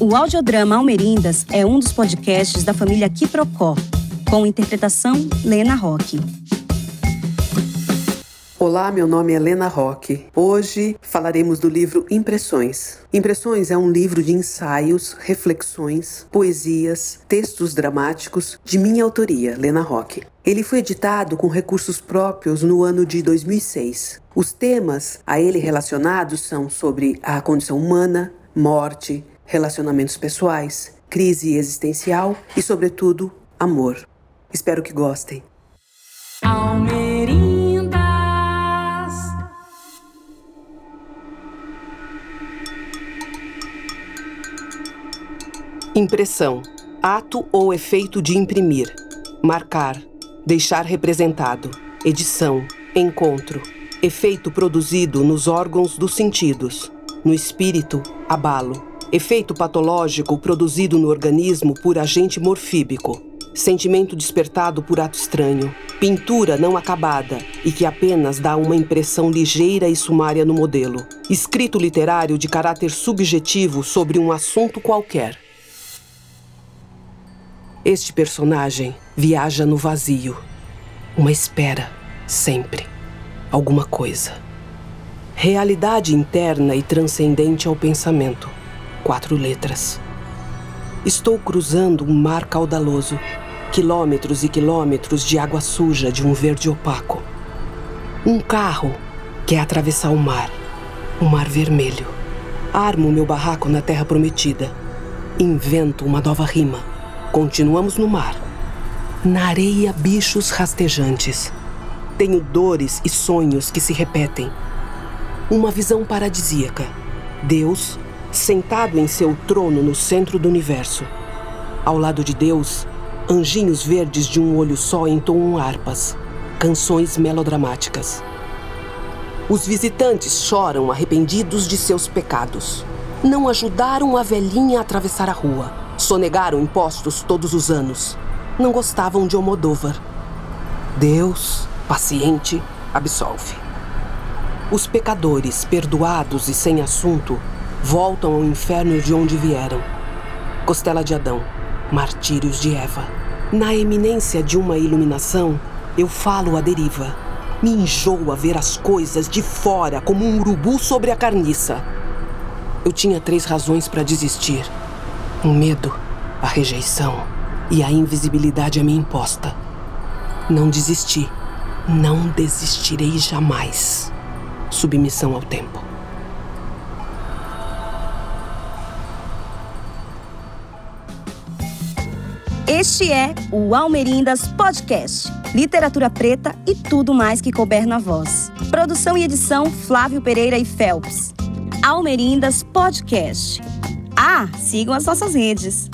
O audiodrama Almerindas é um dos podcasts da família Kiprocó, com interpretação Lena Roque. Olá, meu nome é Lena Roque. Hoje falaremos do livro Impressões. Impressões é um livro de ensaios, reflexões, poesias, textos dramáticos de minha autoria, Lena Roque. Ele foi editado com recursos próprios no ano de 2006. Os temas a ele relacionados são sobre a condição humana, morte, relacionamentos pessoais, crise existencial e, sobretudo, amor. Espero que gostem. Almerindas. Impressão. Ato ou efeito de imprimir. Marcar. Deixar representado. Edição. Encontro. Efeito produzido nos órgãos dos sentidos. No espírito, abalo. Efeito patológico produzido no organismo por agente morfíbico. Sentimento despertado por ato estranho. Pintura não acabada e que apenas dá uma impressão ligeira e sumária no modelo. Escrito literário de caráter subjetivo sobre um assunto qualquer. Este personagem viaja no vazio. Uma espera, sempre. Alguma coisa. Realidade interna e transcendente ao pensamento. Quatro letras. Estou cruzando um mar caudaloso. Quilômetros e quilômetros de água suja de um verde opaco. Um carro quer atravessar o mar. Um mar vermelho. Armo meu barraco na terra prometida. Invento uma nova rima Continuamos no mar. Na areia, bichos rastejantes. Tenho dores e sonhos que se repetem. Uma visão paradisíaca. Deus, sentado em seu trono no centro do universo. Ao lado de Deus, anjinhos verdes de um olho só entoam harpas, canções melodramáticas. Os visitantes choram arrependidos de seus pecados. Não ajudaram a velhinha a atravessar a rua Sonegaram impostos todos os anos. Não gostavam de Almodóvar. Deus, paciente, absolve. Os pecadores, perdoados e sem assunto, voltam ao inferno de onde vieram. Costela de Adão, martírios de Eva. Na eminência de uma iluminação, eu falo à deriva. Me enjoa ver as coisas de fora como um urubu sobre a carniça. Eu tinha três razões para desistir o medo, a rejeição e a invisibilidade a mim imposta. Não desisti. Não desistirei jamais. Submissão ao tempo. Este é o Almerindas Podcast. Literatura preta e tudo mais que couber na voz. Produção e edição Flávio Pereira e Phelps. Almerindas Podcast. Ah, sigam as nossas redes.